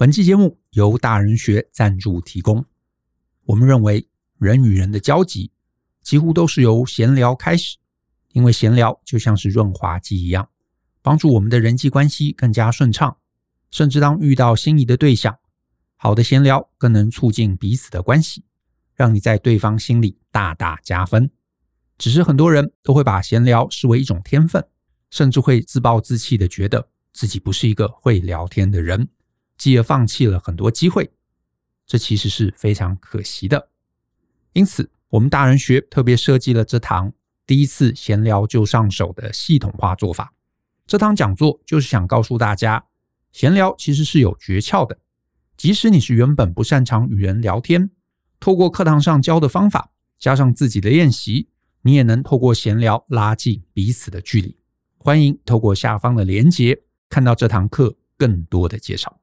本期节目由大人学赞助提供。我们认为，人与人的交集几乎都是由闲聊开始，因为闲聊就像是润滑剂一样，帮助我们的人际关系更加顺畅。甚至当遇到心仪的对象，好的闲聊更能促进彼此的关系，让你在对方心里大大加分。只是很多人都会把闲聊视为一种天分，甚至会自暴自弃的觉得自己不是一个会聊天的人，继而放弃了很多机会。这其实是非常可惜的。因此，我们大人学特别设计了这堂第一次闲聊就上手的系统化做法。这堂讲座就是想告诉大家。闲聊其实是有诀窍的，即使你是原本不擅长与人聊天，透过课堂上教的方法，加上自己的练习，你也能透过闲聊拉近彼此的距离。欢迎透过下方的连结，看到这堂课更多的介绍。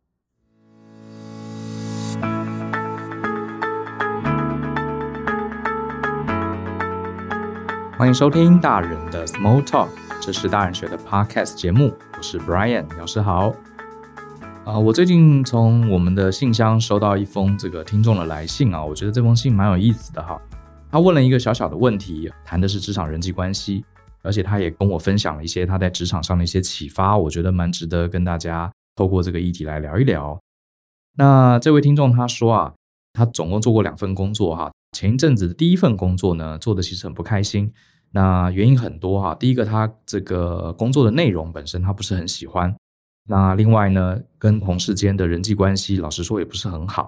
欢迎收听大人的 Small Talk，这是大人学的 Podcast 节目，我是 Brian，老师好。啊，我最近从我们的信箱收到一封这个听众的来信啊，我觉得这封信蛮有意思的哈。他问了一个小小的问题，谈的是职场人际关系，而且他也跟我分享了一些他在职场上的一些启发，我觉得蛮值得跟大家透过这个议题来聊一聊。那这位听众他说啊，他总共做过两份工作哈，前一阵子的第一份工作呢，做的其实很不开心，那原因很多哈。第一个，他这个工作的内容本身他不是很喜欢。那另外呢，跟同事间的人际关系，老实说也不是很好。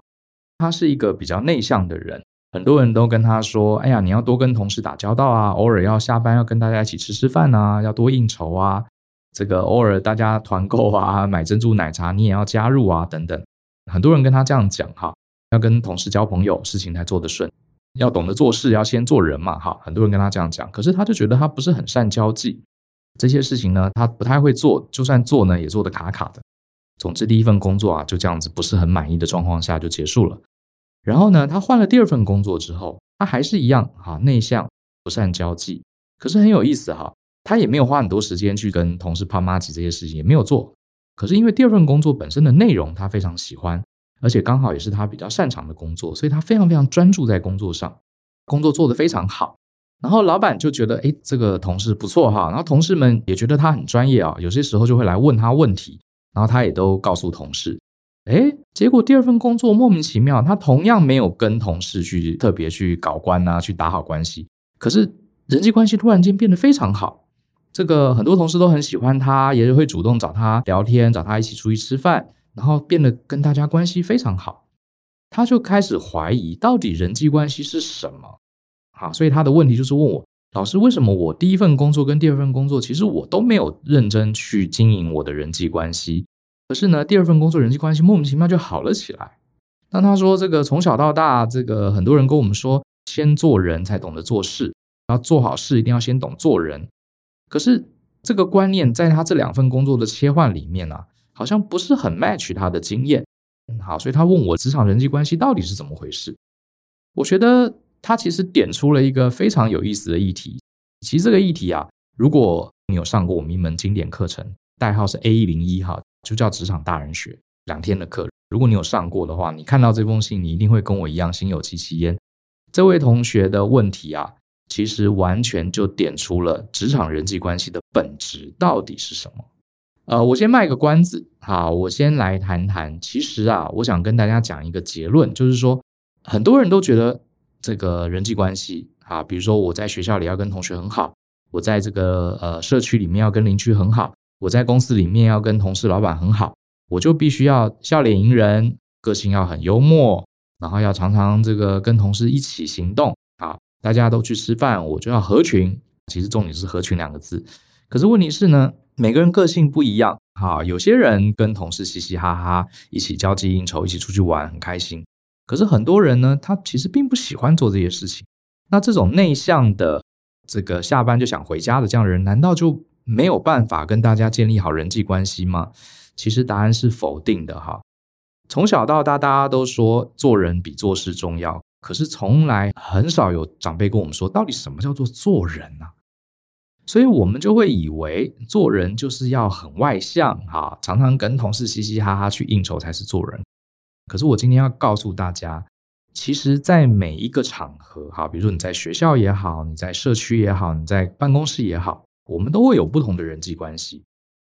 他是一个比较内向的人，很多人都跟他说：“哎呀，你要多跟同事打交道啊，偶尔要下班要跟大家一起吃吃饭啊，要多应酬啊，这个偶尔大家团购啊，买珍珠奶茶你也要加入啊，等等。”很多人跟他这样讲哈，要跟同事交朋友，事情才做得顺，要懂得做事，要先做人嘛哈。很多人跟他这样讲，可是他就觉得他不是很善交际。这些事情呢，他不太会做，就算做呢，也做得卡卡的。总之，第一份工作啊，就这样子不是很满意的状况下就结束了。然后呢，他换了第二份工作之后，他还是一样哈，内向，不善交际。可是很有意思哈，他也没有花很多时间去跟同事攀麻吉这些事情也没有做。可是因为第二份工作本身的内容他非常喜欢，而且刚好也是他比较擅长的工作，所以他非常非常专注在工作上，工作做得非常好。然后老板就觉得，哎，这个同事不错哈。然后同事们也觉得他很专业啊，有些时候就会来问他问题，然后他也都告诉同事。哎，结果第二份工作莫名其妙，他同样没有跟同事去特别去搞关啊，去打好关系。可是人际关系突然间变得非常好，这个很多同事都很喜欢他，也会主动找他聊天，找他一起出去吃饭，然后变得跟大家关系非常好。他就开始怀疑，到底人际关系是什么？啊，所以他的问题就是问我，老师，为什么我第一份工作跟第二份工作，其实我都没有认真去经营我的人际关系，可是呢，第二份工作人际关系莫名其妙就好了起来。那他说，这个从小到大，这个很多人跟我们说，先做人才懂得做事，要做好事一定要先懂做人。可是这个观念在他这两份工作的切换里面啊，好像不是很 match 他的经验。好，所以他问我职场人际关系到底是怎么回事？我觉得。他其实点出了一个非常有意思的议题。其实这个议题啊，如果你有上过我们一门经典课程，代号是 A 一零一哈，就叫职场大人学两天的课。如果你有上过的话，你看到这封信，你一定会跟我一样心有戚戚焉。这位同学的问题啊，其实完全就点出了职场人际关系的本质到底是什么。呃，我先卖个关子，好，我先来谈谈。其实啊，我想跟大家讲一个结论，就是说，很多人都觉得。这个人际关系啊，比如说我在学校里要跟同学很好，我在这个呃社区里面要跟邻居很好，我在公司里面要跟同事、老板很好，我就必须要笑脸迎人，个性要很幽默，然后要常常这个跟同事一起行动啊，大家都去吃饭，我就要合群。其实重点是合群两个字。可是问题是呢，每个人个性不一样，哈，有些人跟同事嘻嘻哈哈，一起交际应酬，一起出去玩，很开心。可是很多人呢，他其实并不喜欢做这些事情。那这种内向的，这个下班就想回家的这样的人，难道就没有办法跟大家建立好人际关系吗？其实答案是否定的哈。从小到大，大家都说做人比做事重要，可是从来很少有长辈跟我们说，到底什么叫做做人呢？所以我们就会以为做人就是要很外向哈，常常跟同事嘻嘻哈哈去应酬才是做人。可是我今天要告诉大家，其实，在每一个场合，哈，比如说你在学校也好，你在社区也好，你在办公室也好，我们都会有不同的人际关系。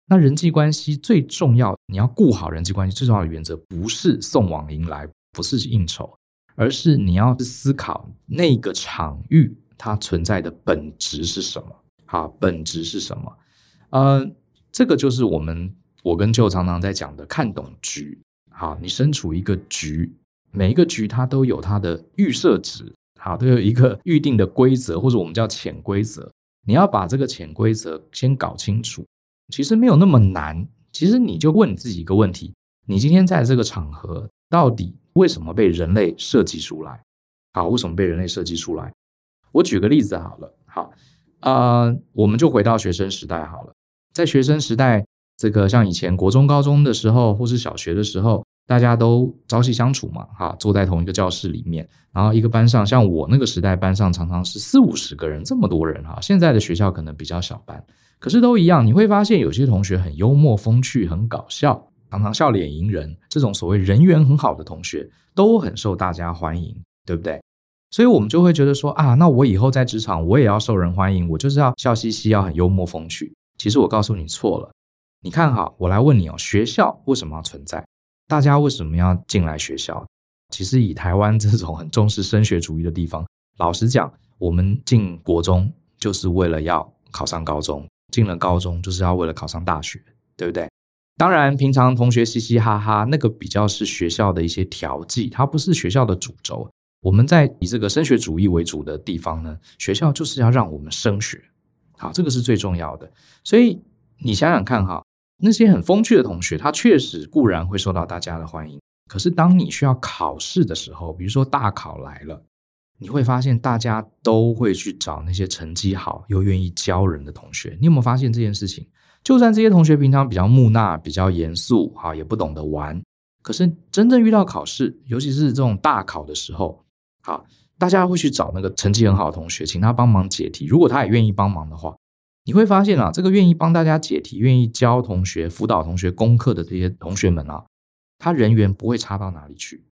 那人际关系最重要，你要顾好人际关系最重要的原则，不是送往迎来，不是应酬，而是你要思考那个场域它存在的本质是什么。好，本质是什么？呃，这个就是我们我跟舅常常在讲的，看懂局。好，你身处一个局，每一个局它都有它的预设值，好，都有一个预定的规则，或者我们叫潜规则。你要把这个潜规则先搞清楚，其实没有那么难。其实你就问你自己一个问题：你今天在这个场合，到底为什么被人类设计出来？好，为什么被人类设计出来？我举个例子好了，好，呃，我们就回到学生时代好了，在学生时代。这个像以前国中、高中的时候，或是小学的时候，大家都朝夕相处嘛，哈，坐在同一个教室里面，然后一个班上，像我那个时代，班上常常是四五十个人，这么多人哈。现在的学校可能比较小班，可是都一样，你会发现有些同学很幽默风趣，很搞笑，常常笑脸迎人，这种所谓人缘很好的同学，都很受大家欢迎，对不对？所以我们就会觉得说啊，那我以后在职场我也要受人欢迎，我就是要笑嘻嘻，要很幽默风趣。其实我告诉你错了。你看哈，我来问你哦，学校为什么要存在？大家为什么要进来学校？其实以台湾这种很重视升学主义的地方，老实讲，我们进国中就是为了要考上高中，进了高中就是要为了考上大学，对不对？当然，平常同学嘻嘻哈哈，那个比较是学校的一些调剂，它不是学校的主轴。我们在以这个升学主义为主的地方呢，学校就是要让我们升学，好，这个是最重要的。所以你想想看哈。那些很风趣的同学，他确实固然会受到大家的欢迎。可是当你需要考试的时候，比如说大考来了，你会发现大家都会去找那些成绩好又愿意教人的同学。你有没有发现这件事情？就算这些同学平常比较木讷、比较严肃，哈，也不懂得玩，可是真正遇到考试，尤其是这种大考的时候，好，大家会去找那个成绩很好的同学，请他帮忙解题。如果他也愿意帮忙的话。你会发现啊，这个愿意帮大家解题、愿意教同学、辅导同学功课的这些同学们啊，他人缘不会差到哪里去。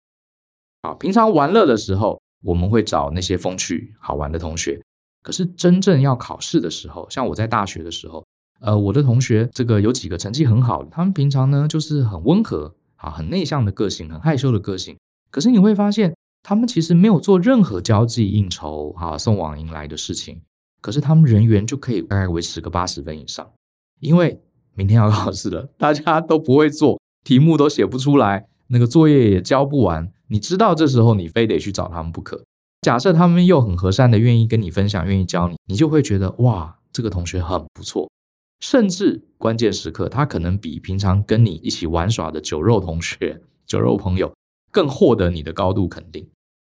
好，平常玩乐的时候，我们会找那些风趣好玩的同学。可是真正要考试的时候，像我在大学的时候，呃，我的同学这个有几个成绩很好的，他们平常呢就是很温和啊，很内向的个性，很害羞的个性。可是你会发现，他们其实没有做任何交际应酬、哈送往迎来的事情。可是他们人缘就可以大概维持个八十分以上，因为明天要考试了，大家都不会做，题目都写不出来，那个作业也交不完。你知道这时候你非得去找他们不可。假设他们又很和善的愿意跟你分享，愿意教你，你就会觉得哇，这个同学很不错。甚至关键时刻，他可能比平常跟你一起玩耍的酒肉同学、酒肉朋友更获得你的高度肯定。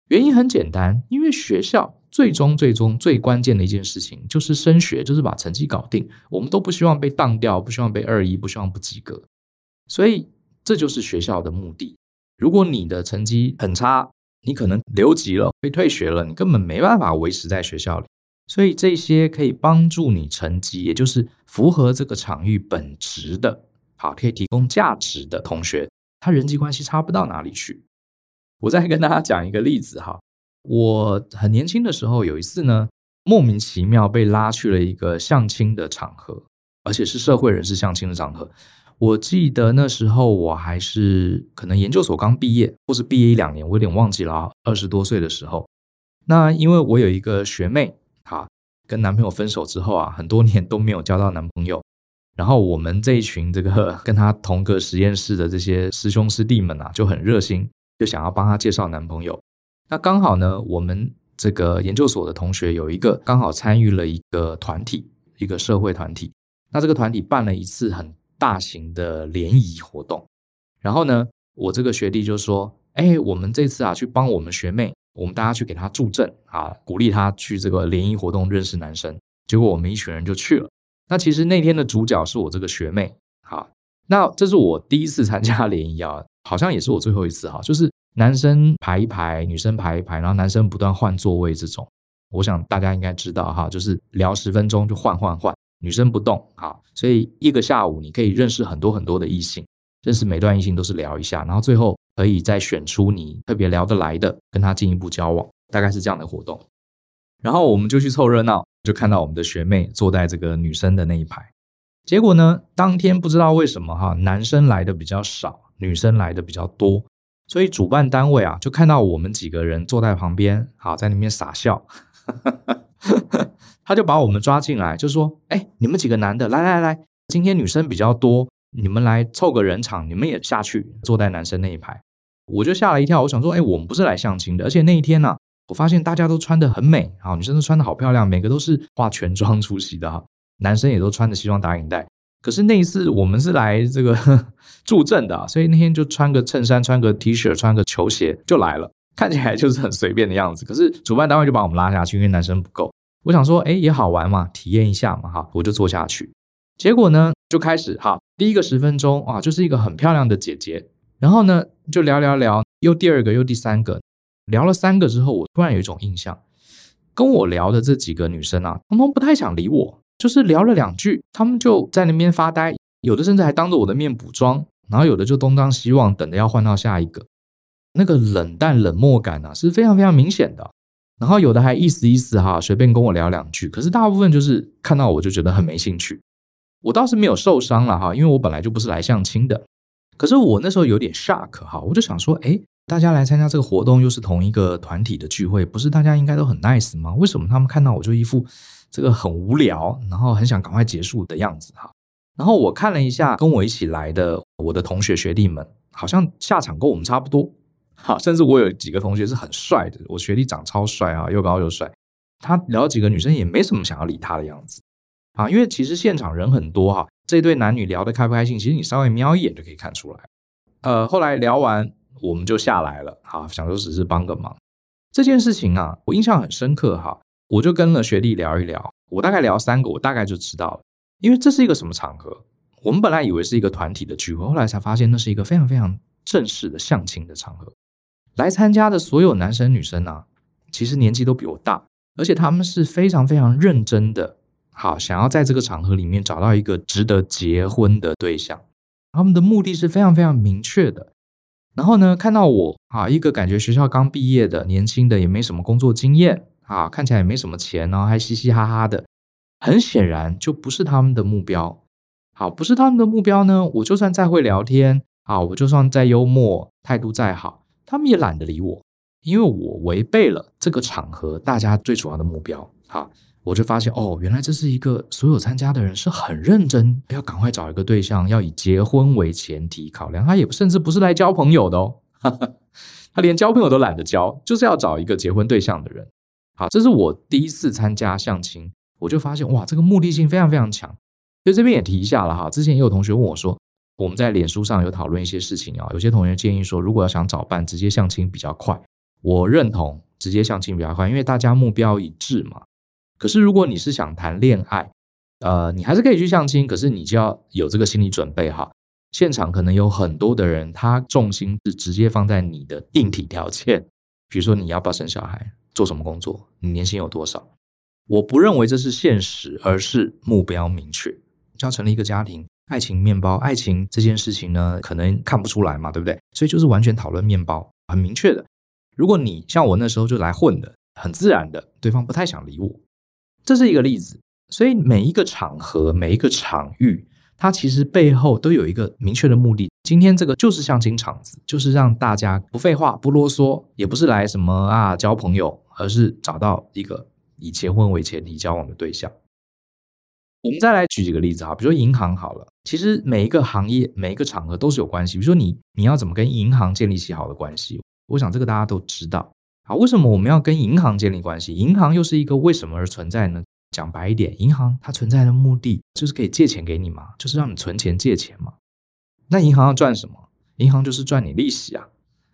原因很简单，因为学校。最终，最终最关键的一件事情就是升学，就是把成绩搞定。我们都不希望被当掉，不希望被二一，不希望不及格。所以，这就是学校的目的。如果你的成绩很差，你可能留级了，被退学了，你根本没办法维持在学校里。所以，这些可以帮助你成绩，也就是符合这个场域本质的，好，可以提供价值的同学，他人际关系差不到哪里去。我再跟大家讲一个例子哈。我很年轻的时候，有一次呢，莫名其妙被拉去了一个相亲的场合，而且是社会人士相亲的场合。我记得那时候我还是可能研究所刚毕业，或是毕业一两年，我有点忘记了。二十多岁的时候，那因为我有一个学妹，哈，跟男朋友分手之后啊，很多年都没有交到男朋友。然后我们这一群这个 跟她同个实验室的这些师兄师弟们啊，就很热心，就想要帮她介绍男朋友。那刚好呢，我们这个研究所的同学有一个刚好参与了一个团体，一个社会团体。那这个团体办了一次很大型的联谊活动，然后呢，我这个学弟就说：“哎，我们这次啊，去帮我们学妹，我们大家去给她助阵啊，鼓励她去这个联谊活动认识男生。”结果我们一群人就去了。那其实那天的主角是我这个学妹，好，那这是我第一次参加联谊啊，好像也是我最后一次哈，就是。男生排一排，女生排一排，然后男生不断换座位，这种，我想大家应该知道哈，就是聊十分钟就换换换，女生不动，哈，所以一个下午你可以认识很多很多的异性，认识每段异性都是聊一下，然后最后可以再选出你特别聊得来的，跟他进一步交往，大概是这样的活动。然后我们就去凑热闹，就看到我们的学妹坐在这个女生的那一排。结果呢，当天不知道为什么哈，男生来的比较少，女生来的比较多，所以主办单位啊就看到我们几个人坐在旁边，好在那边傻笑，他就把我们抓进来，就说：“哎，你们几个男的，来来来，今天女生比较多。”你们来凑个人场，你们也下去坐在男生那一排，我就吓了一跳。我想说，哎，我们不是来相亲的，而且那一天呢、我发现大家都穿得很美啊，女生都穿得好漂亮，每个都是化全妆出席的哈，男生也都穿着西装打领带。可是那一次我们是来这个 助阵的，所以那天就穿个衬衫，穿个 T 恤，穿个球鞋就来了，看起来就是很随便的样子。可是主办单位就把我们拉下去，因为男生不够。我想说，哎，也好玩嘛，体验一下嘛，哈，我就坐下去。结果呢，就开始哈，第一个十分钟啊，就是一个很漂亮的姐姐，然后呢，就聊聊聊，又第二个，又第三个，聊了三个之后，我突然有一种印象，跟我聊的这几个女生啊，通通不太想理我，就是聊了两句，他们就在那边发呆，有的甚至还当着我的面补妆，然后有的就东张西望，等着要换到下一个，那个冷淡冷漠感啊，是非常非常明显的，然后有的还意思意思哈，随便跟我聊两句，可是大部分就是看到我就觉得很没兴趣。我倒是没有受伤了哈，因为我本来就不是来相亲的。可是我那时候有点 shock 哈，我就想说，哎，大家来参加这个活动，又是同一个团体的聚会，不是大家应该都很 nice 吗？为什么他们看到我就一副这个很无聊，然后很想赶快结束的样子哈？然后我看了一下跟我一起来的我的同学学弟们，好像下场跟我们差不多。好，甚至我有几个同学是很帅的，我学弟长超帅啊，又高又帅。他聊几个女生也没什么想要理他的样子。啊，因为其实现场人很多哈，这对男女聊得开不开心，其实你稍微瞄一眼就可以看出来。呃，后来聊完我们就下来了，哈，想说只是帮个忙。这件事情啊，我印象很深刻哈，我就跟了学弟聊一聊，我大概聊三个，我大概就知道了，因为这是一个什么场合？我们本来以为是一个团体的聚会，后来才发现那是一个非常非常正式的相亲的场合。来参加的所有男生女生啊，其实年纪都比我大，而且他们是非常非常认真的。好，想要在这个场合里面找到一个值得结婚的对象，他们的目的是非常非常明确的。然后呢，看到我啊，一个感觉学校刚毕业的年轻的，也没什么工作经验啊，看起来也没什么钱，然后还嘻嘻哈哈的，很显然就不是他们的目标。好，不是他们的目标呢，我就算再会聊天啊，我就算再幽默，态度再好，他们也懒得理我，因为我违背了这个场合大家最主要的目标。好。我就发现哦，原来这是一个所有参加的人是很认真，要赶快找一个对象，要以结婚为前提考量。他也甚至不是来交朋友的哦，他连交朋友都懒得交，就是要找一个结婚对象的人。好，这是我第一次参加相亲，我就发现哇，这个目的性非常非常强。所以这边也提一下了哈，之前也有同学问我说，我们在脸书上有讨论一些事情啊，有些同学建议说，如果要想找伴，直接相亲比较快。我认同直接相亲比较快，因为大家目标一致嘛。可是，如果你是想谈恋爱，呃，你还是可以去相亲，可是你就要有这个心理准备哈。现场可能有很多的人，他重心是直接放在你的硬体条件，比如说你要不要生小孩，做什么工作，你年薪有多少。我不认为这是现实，而是目标明确，就要成立一个家庭，爱情面包，爱情这件事情呢，可能看不出来嘛，对不对？所以就是完全讨论面包，很明确的。如果你像我那时候就来混的，很自然的，对方不太想理我。这是一个例子，所以每一个场合、每一个场域，它其实背后都有一个明确的目的。今天这个就是相亲场子，就是让大家不废话、不啰嗦，也不是来什么啊交朋友，而是找到一个以结婚为前提交往的对象。我们再来举几个例子哈，比如说银行好了，其实每一个行业、每一个场合都是有关系。比如说你你要怎么跟银行建立起好的关系，我想这个大家都知道。好，为什么我们要跟银行建立关系？银行又是一个为什么而存在呢？讲白一点，银行它存在的目的就是可以借钱给你嘛，就是让你存钱借钱嘛。那银行要赚什么？银行就是赚你利息啊，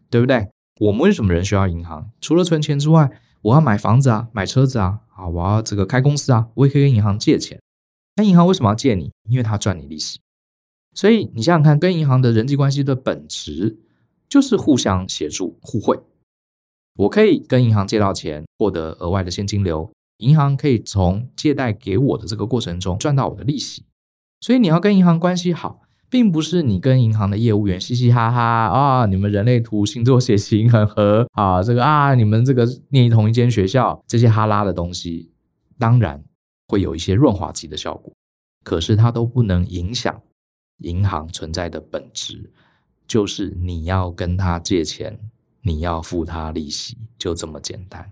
对不对？我们为什么人需要银行？除了存钱之外，我要买房子啊，买车子啊，啊，我要这个开公司啊，我也可以跟银行借钱。那银行为什么要借你？因为它赚你利息。所以你想想看，跟银行的人际关系的本质就是互相协助、互惠。我可以跟银行借到钱，获得额外的现金流，银行可以从借贷给我的这个过程中赚到我的利息。所以你要跟银行关系好，并不是你跟银行的业务员嘻嘻哈哈啊，你们人类图星座血型很合啊，这个啊，你们这个念同一间学校，这些哈拉的东西，当然会有一些润滑剂的效果，可是它都不能影响银行存在的本质，就是你要跟他借钱，你要付他利息，就这么简单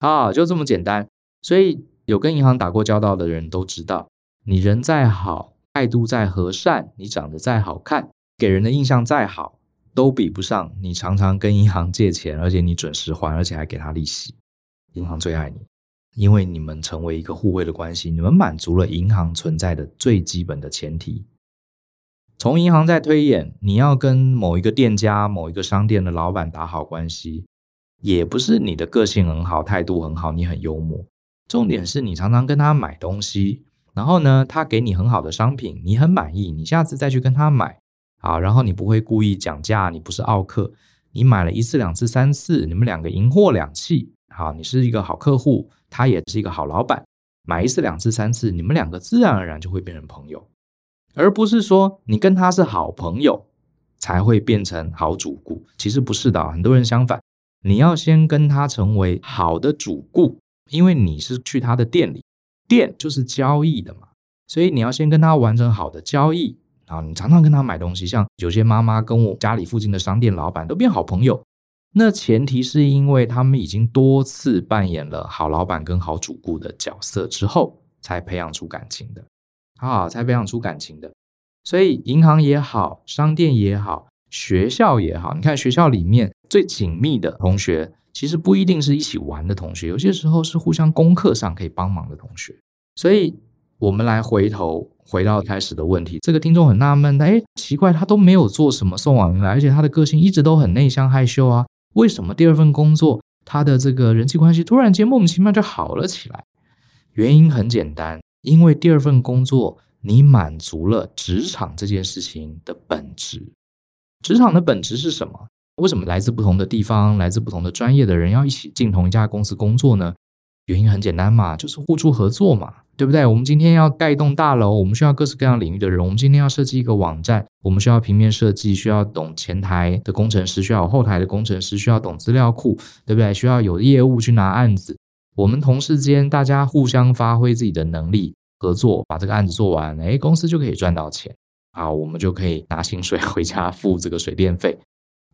啊，就这么简单。所以有跟银行打过交道的人都知道，你人再好。态度再和善，你长得再好看，给人的印象再好，都比不上你常常跟银行借钱，而且你准时还，而且还给他利息。银行最爱你，因为你们成为一个互惠的关系，你们满足了银行存在的最基本的前提。从银行在推演，你要跟某一个店家、某一个商店的老板打好关系，也不是你的个性很好、态度很好、你很幽默，重点是你常常跟他买东西。然后呢，他给你很好的商品，你很满意，你下次再去跟他买，啊，然后你不会故意讲价，你不是奥客，你买了一次、两次、三次，你们两个银货两訖，好，你是一个好客户，他也是一个好老板，买一次、两次、三次，你们两个自然而然就会变成朋友，而不是说你跟他是好朋友才会变成好主顾，其实不是的，很多人相反，你要先跟他成为好的主顾，因为你是去他的店里。店就是交易的嘛，所以你要先跟他完成好的交易，然后你常常跟他买东西。像有些妈妈跟我家里附近的商店老板都变好朋友，那前提是因为他们已经多次扮演了好老板跟好主顾的角色之后，才培养出感情的啊，才培养出感情的。所以银行也好，商店也好，学校也好，你看学校里面最紧密的同学。其实不一定是一起玩的同学，有些时候是互相功课上可以帮忙的同学。所以，我们来回头回到开始的问题，这个听众很纳闷的，哎，奇怪，他都没有做什么送往银来，而且他的个性一直都很内向害羞啊，为什么第二份工作他的这个人际关系突然间莫名其妙就好了起来？原因很简单，因为第二份工作你满足了职场这件事情的本质。职场的本质是什么？为什么来自不同的地方、来自不同的专业的人要一起进同一家公司工作呢？原因很简单嘛，就是互助合作嘛，对不对？我们今天要盖一栋大楼，我们需要各式各样领域的人。我们今天要设计一个网站，我们需要平面设计，需要懂前台的工程师，需要有后台的工程师，需要懂资料库，对不对？需要有业务去拿案子。我们同事间大家互相发挥自己的能力，合作把这个案子做完，哎，公司就可以赚到钱啊，我们就可以拿薪水回家付这个水电费。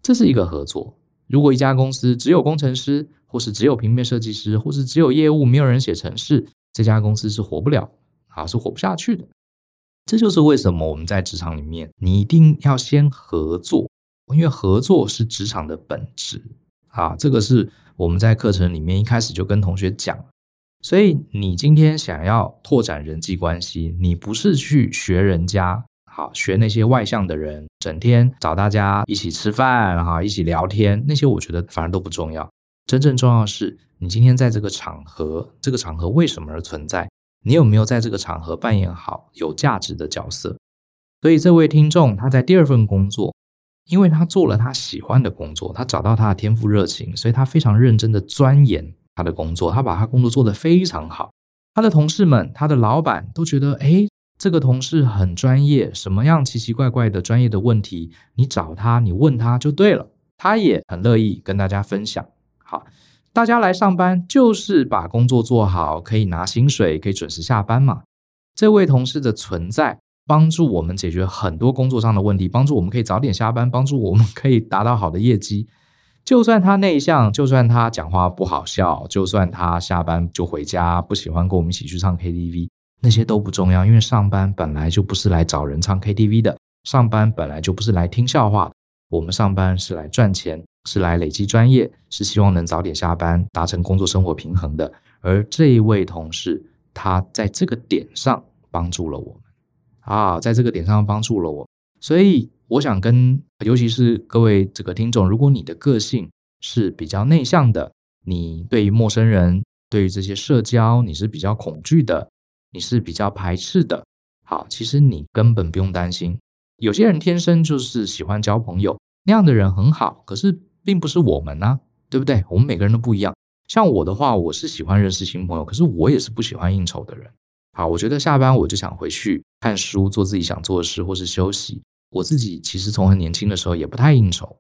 这是一个合作。如果一家公司只有工程师，或是只有平面设计师，或是只有业务，没有人写程式，这家公司是活不了，啊，是活不下去的。这就是为什么我们在职场里面，你一定要先合作，因为合作是职场的本质啊。这个是我们在课程里面一开始就跟同学讲。所以你今天想要拓展人际关系，你不是去学人家。好，学那些外向的人，整天找大家一起吃饭，哈，一起聊天，那些我觉得反而都不重要。真正重要是，你今天在这个场合，这个场合为什么而存在？你有没有在这个场合扮演好有价值的角色？所以这位听众他在第二份工作，因为他做了他喜欢的工作，他找到他的天赋热情，所以他非常认真的钻研他的工作，他把他工作做得非常好。他的同事们，他的老板都觉得，诶。这个同事很专业，什么样奇奇怪怪的专业的问题，你找他，你问他就对了。他也很乐意跟大家分享。好，大家来上班就是把工作做好，可以拿薪水，可以准时下班嘛。这位同事的存在，帮助我们解决很多工作上的问题，帮助我们可以早点下班，帮助我们可以达到好的业绩。就算他内向，就算他讲话不好笑，就算他下班就回家，不喜欢跟我们一起去唱 KTV。那些都不重要，因为上班本来就不是来找人唱 KTV 的，上班本来就不是来听笑话的。我们上班是来赚钱，是来累积专业，是希望能早点下班，达成工作生活平衡的。而这一位同事，他在这个点上帮助了我们啊，在这个点上帮助了我。所以我想跟，尤其是各位这个听众，如果你的个性是比较内向的，你对于陌生人，对于这些社交，你是比较恐惧的。你是比较排斥的，好，其实你根本不用担心。有些人天生就是喜欢交朋友，那样的人很好，可是并不是我们呢、对不对？我们每个人都不一样。像我的话，我是喜欢认识新朋友，可是我也是不喜欢应酬的人。好，我觉得下班我就想回去看书，做自己想做的事，或是休息。我自己其实从很年轻的时候也不太应酬，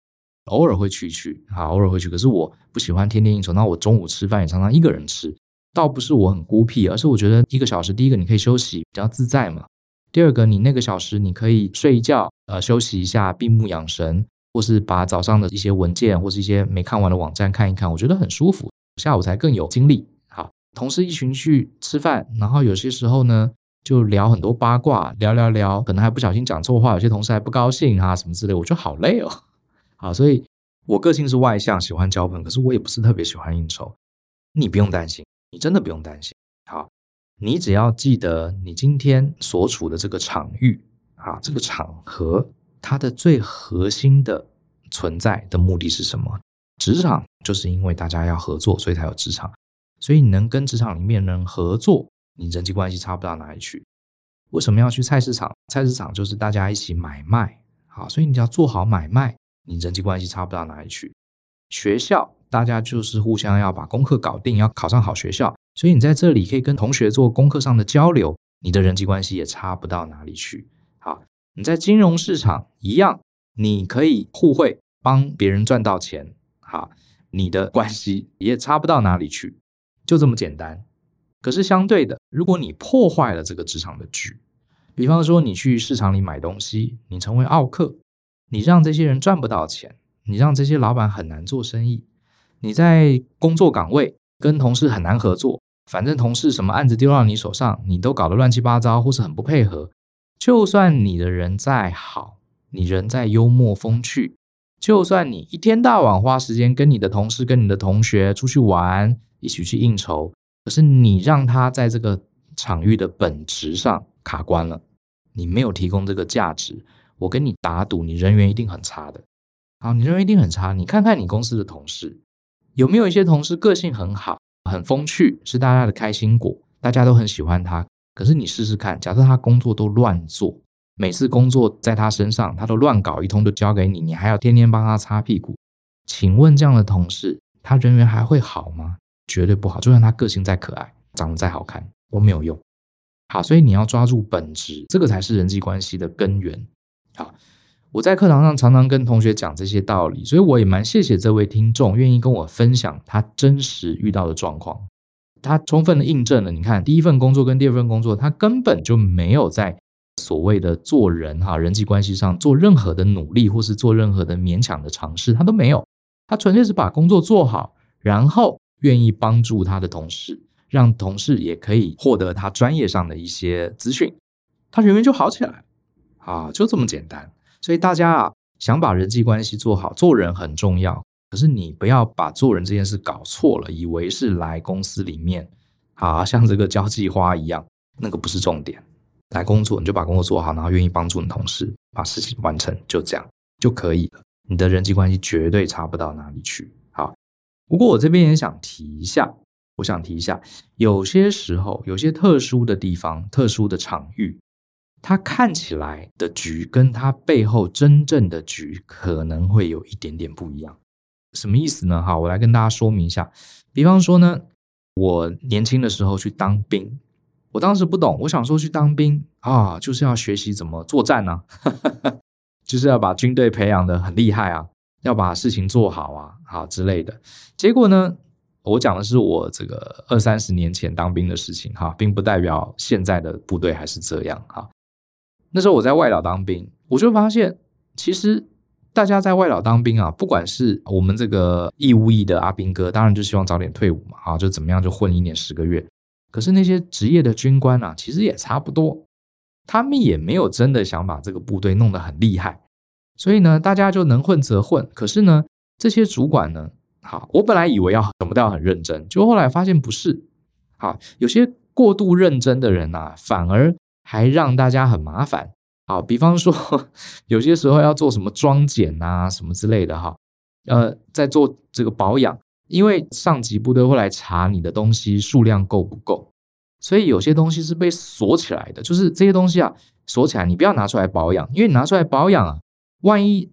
偶尔会去去，好，偶尔会去。可是我不喜欢天天应酬，那我中午吃饭也常常一个人吃。倒不是我很孤僻，而是我觉得一个小时，第一个你可以休息，比较自在嘛。第二个，你那个小时你可以睡一觉，呃，休息一下，闭目养神，或是把早上的一些文件或是一些没看完的网站看一看，我觉得很舒服。下午才更有精力。好，同事一群去吃饭，然后有些时候呢，就聊很多八卦，聊聊聊，可能还不小心讲错话，有些同事还不高兴啊什么之类，我觉得好累哦。好，所以我个性是外向，喜欢交朋友，可是我也不是特别喜欢应酬。你不用担心。你真的不用担心，好，你只要记得你今天所处的这个场域啊，这个场合，它的最核心的存在的目的是什么？职场就是因为大家要合作，所以才有职场，所以你能跟职场里面人合作，你人际关系差不到哪里去。为什么要去菜市场？菜市场就是大家一起买卖，好，所以你要做好买卖，你人际关系差不到哪里去。学校。大家就是互相要把功课搞定，要考上好学校，所以你在这里可以跟同学做功课上的交流，你的人际关系也差不到哪里去。好，你在金融市场一样，你可以互惠，帮别人赚到钱，好，你的关系也差不到哪里去，就这么简单。可是相对的，如果你破坏了这个职场的局，比方说你去市场里买东西，你成为奥客，你让这些人赚不到钱，你让这些老板很难做生意。你在工作岗位跟同事很难合作，反正同事什么案子丢到你手上，你都搞得乱七八糟，或是很不配合。就算你的人再好，你人再幽默风趣，就算你一天到晚花时间跟你的同事、跟你的同学出去玩，一起去应酬，可是你让他在这个场域的本质上卡关了，你没有提供这个价值，我跟你打赌，你人缘一定很差的。好，你人缘一定很差。你看看你公司的同事。有没有一些同事个性很好，很风趣，是大家的开心果，大家都很喜欢他。可是你试试看，假设他工作都乱做，每次工作在他身上，他都乱搞一通，都交给你，你还要天天帮他擦屁股。请问这样的同事，他人缘还会好吗？绝对不好。就算他个性再可爱，长得再好看，都没有用。好，所以你要抓住本质，这个才是人际关系的根源。我在课堂上常常跟同学讲这些道理，所以我也蛮谢谢这位听众愿意跟我分享他真实遇到的状况。他充分的印证了，你看第一份工作跟第二份工作，他根本就没有在所谓的做人哈人际关系上做任何的努力，或是做任何的勉强的尝试，他都没有。他纯粹是把工作做好，然后愿意帮助他的同事，让同事也可以获得他专业上的一些资讯，他人缘就好起来啊，就这么简单。所以大家啊，想把人际关系做好，做人很重要。可是你不要把做人这件事搞错了，以为是来公司里面，啊，像这个交际花一样，那个不是重点。来工作你就把工作做好，然后愿意帮助你同事把事情完成，就这样就可以了。你的人际关系绝对差不到哪里去。好，不过我这边也想提一下，我想提一下，有些时候有些特殊的地方、特殊的场域。他看起来的局跟他背后真正的局可能会有一点点不一样，什么意思呢？哈，我来跟大家说明一下。比方说呢，我年轻的时候去当兵，我当时不懂，我想说去当兵啊，就是要学习怎么作战呢，啊，就是要把军队培养得很厉害啊，要把事情做好啊，好之类的。结果呢，我讲的是我这个二三十年前当兵的事情哈，并不代表现在的部队还是这样哈。那时候我在外岛当兵，我就发现，其实大家在外岛当兵啊，不管是我们这个义务役的阿兵哥，当然就希望早点退伍嘛，啊，就怎么样就混一年十个月。可是那些职业的军官啊，其实也差不多，他们也没有真的想把这个部队弄得很厉害，所以呢，大家就能混则混。可是呢，这些主管呢，好，我本来以为要什么都要很认真，就后来发现不是，好，有些过度认真的人啊，反而。还让大家很麻烦，好，比方说 有些时候要做什么装检啊，什么之类的哈，呃，在做这个保养，因为上级部队会来查你的东西数量够不够，所以有些东西是被锁起来的，就是这些东西啊锁起来，你不要拿出来保养，因为你拿出来保养啊，万一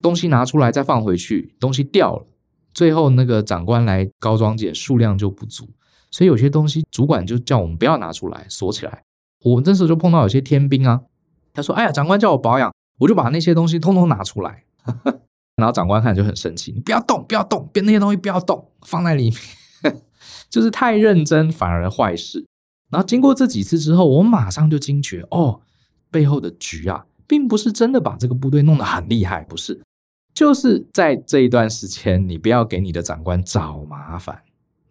东西拿出来再放回去，东西掉了，最后那个长官来高装检数量就不足，所以有些东西主管就叫我们不要拿出来锁起来。我这时候就碰到有些天兵啊，他说：“哎呀，长官叫我保养，我就把那些东西通通拿出来。”然后长官看就很生气：“你不要动，不要动，别那些东西不要动，放在里面，就是太认真反而坏事。”然后经过这几次之后，我马上就惊觉哦，背后的局啊，并不是真的把这个部队弄得很厉害，不是，就是在这一段时间，你不要给你的长官找麻烦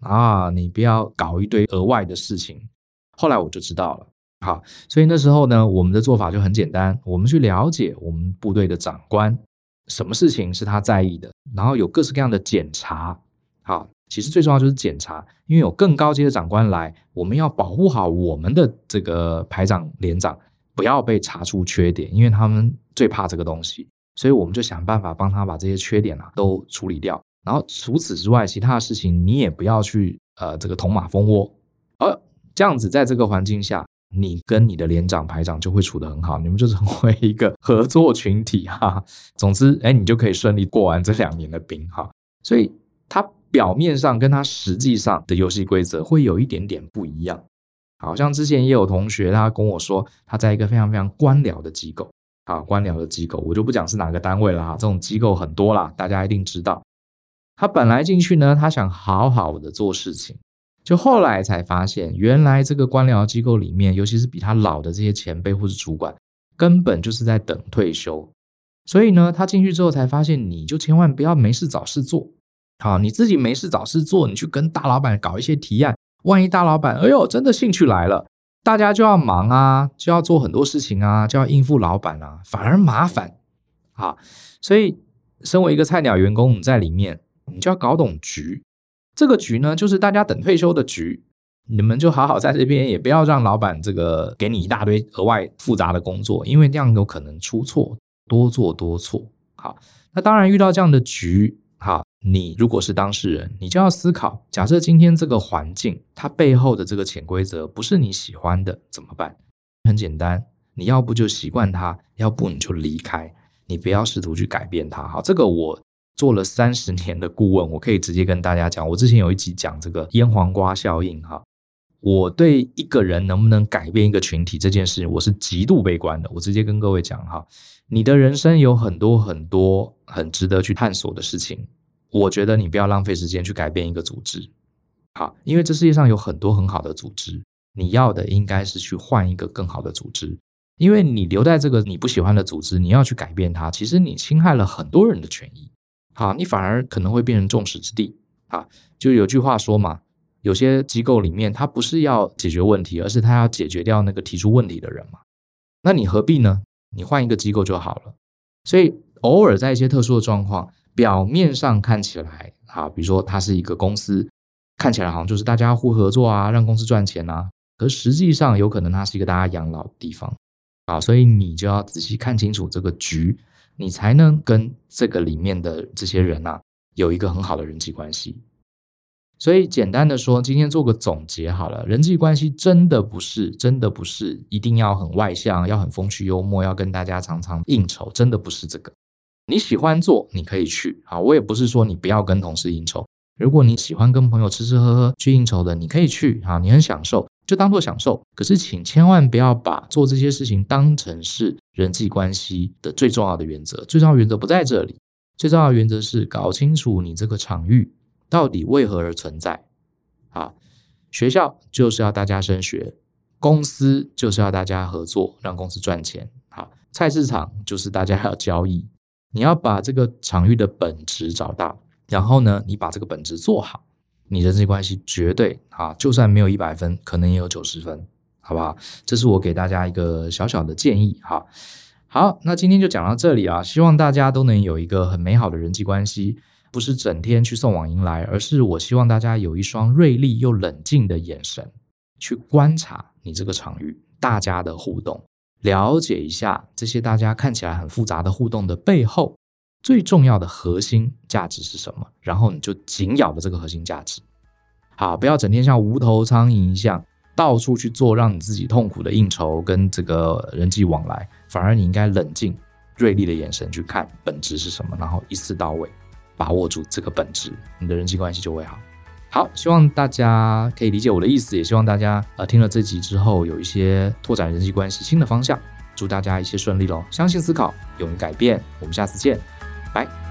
啊，你不要搞一堆额外的事情。后来我就知道了，好，所以那时候呢，我们的做法就很简单，我们去了解我们部队的长官，什么事情是他在意的，然后有各式各样的检查，好。其实最重要就是检查，因为有更高阶的长官来，我们要保护好我们的这个排长、连长，不要被查出缺点，因为他们最怕这个东西，所以我们就想办法帮他把这些缺点啊都处理掉。然后除此之外，其他的事情你也不要去呃这个捅马蜂窝，而这样子在这个环境下，你跟你的连长、排长就会处得很好，你们就成为一个合作群体哈。总之，哎，你就可以顺利过完这两年的兵哈。所以他。表面上跟他实际上的游戏规则会有一点点不一样，好像之前也有同学他跟我说，他在一个非常非常官僚的机构，啊，官僚的机构，我就不讲是哪个单位了哈，这种机构很多啦，大家一定知道。他本来进去呢，他想好好的做事情，就后来才发现，原来这个官僚机构里面，尤其是比他老的这些前辈或是主管，根本就是在等退休。所以呢，他进去之后才发现，你就千万不要没事找事做。好，你自己没事找事做，你去跟大老板搞一些提案，万一大老板哎呦真的兴趣来了，大家就要忙啊，就要做很多事情啊，就要应付老板啊，反而麻烦。好，所以身为一个菜鸟员工，你在里面，你就要搞懂局。这个局呢，就是大家等退休的局，你们就好好在这边，也不要让老板这个给你一大堆额外复杂的工作，因为这样有可能出错，多做多错。好，那当然遇到这样的局。好，你如果是当事人，你就要思考：假设今天这个环境，它背后的这个潜规则不是你喜欢的，怎么办？很简单，你要不就习惯它，要不你就离开，你不要试图去改变它。好，这个我做了三十年的顾问，我可以直接跟大家讲。我之前有一集讲这个腌黄瓜效应，哈，我对一个人能不能改变一个群体这件事，我是极度悲观的。我直接跟各位讲，哈。你的人生有很多很多很值得去探索的事情，我觉得你不要浪费时间去改变一个组织，好，因为这世界上有很多很好的组织，你要的应该是去换一个更好的组织，因为你留在这个你不喜欢的组织，你要去改变它，其实你侵害了很多人的权益，好，你反而可能会变成众矢之的，啊，就有句话说嘛，有些机构里面它不是要解决问题，而是它要解决掉那个提出问题的人嘛，那你何必呢？你换一个机构就好了，所以偶尔在一些特殊的状况，表面上看起来，啊，比如说它是一个公司，看起来好像就是大家互合作啊，让公司赚钱啊，可实际上有可能它是一个大家养老的地方，啊，所以你就要仔细看清楚这个局，你才能跟这个里面的这些人啊，有一个很好的人际关系。所以简单的说，今天做个总结好了。人际关系真的不是，真的不是一定要很外向，要很风趣幽默，要跟大家常常应酬，真的不是这个。你喜欢做，你可以去。啊，我也不是说你不要跟同事应酬。如果你喜欢跟朋友吃吃喝喝去应酬的，你可以去。啊，你很享受，就当做享受。可是请千万不要把做这些事情当成是人际关系的最重要的原则。最重要原则不在这里，最重要的原则是搞清楚你这个场域。到底为何而存在？啊，学校就是要大家升学，公司就是要大家合作，让公司赚钱。啊，菜市场就是大家要交易。你要把这个场域的本质找到，然后呢，你把这个本质做好，你人际关系绝对啊，就算没有一百分，可能也有九十分，好不好？这是我给大家一个小小的建议。哈，好，那今天就讲到这里啊，希望大家都能有一个很美好的人际关系。不是整天去送往迎来，而是我希望大家有一双锐利又冷静的眼神，去观察你这个场域大家的互动，了解一下这些大家看起来很复杂的互动的背后，最重要的核心价值是什么？然后你就紧咬着这个核心价值。好，不要整天像无头苍蝇一样到处去做让你自己痛苦的应酬跟这个人际往来，反而你应该冷静、锐利的眼神去看本质是什么，然后一次到位。把握住这个本质，你的人际关系就会好。好，希望大家可以理解我的意思，也希望大家呃听了这集之后有一些拓展人际关系新的方向。祝大家一切顺利喽！相信思考，勇于改变。我们下次见，Bye.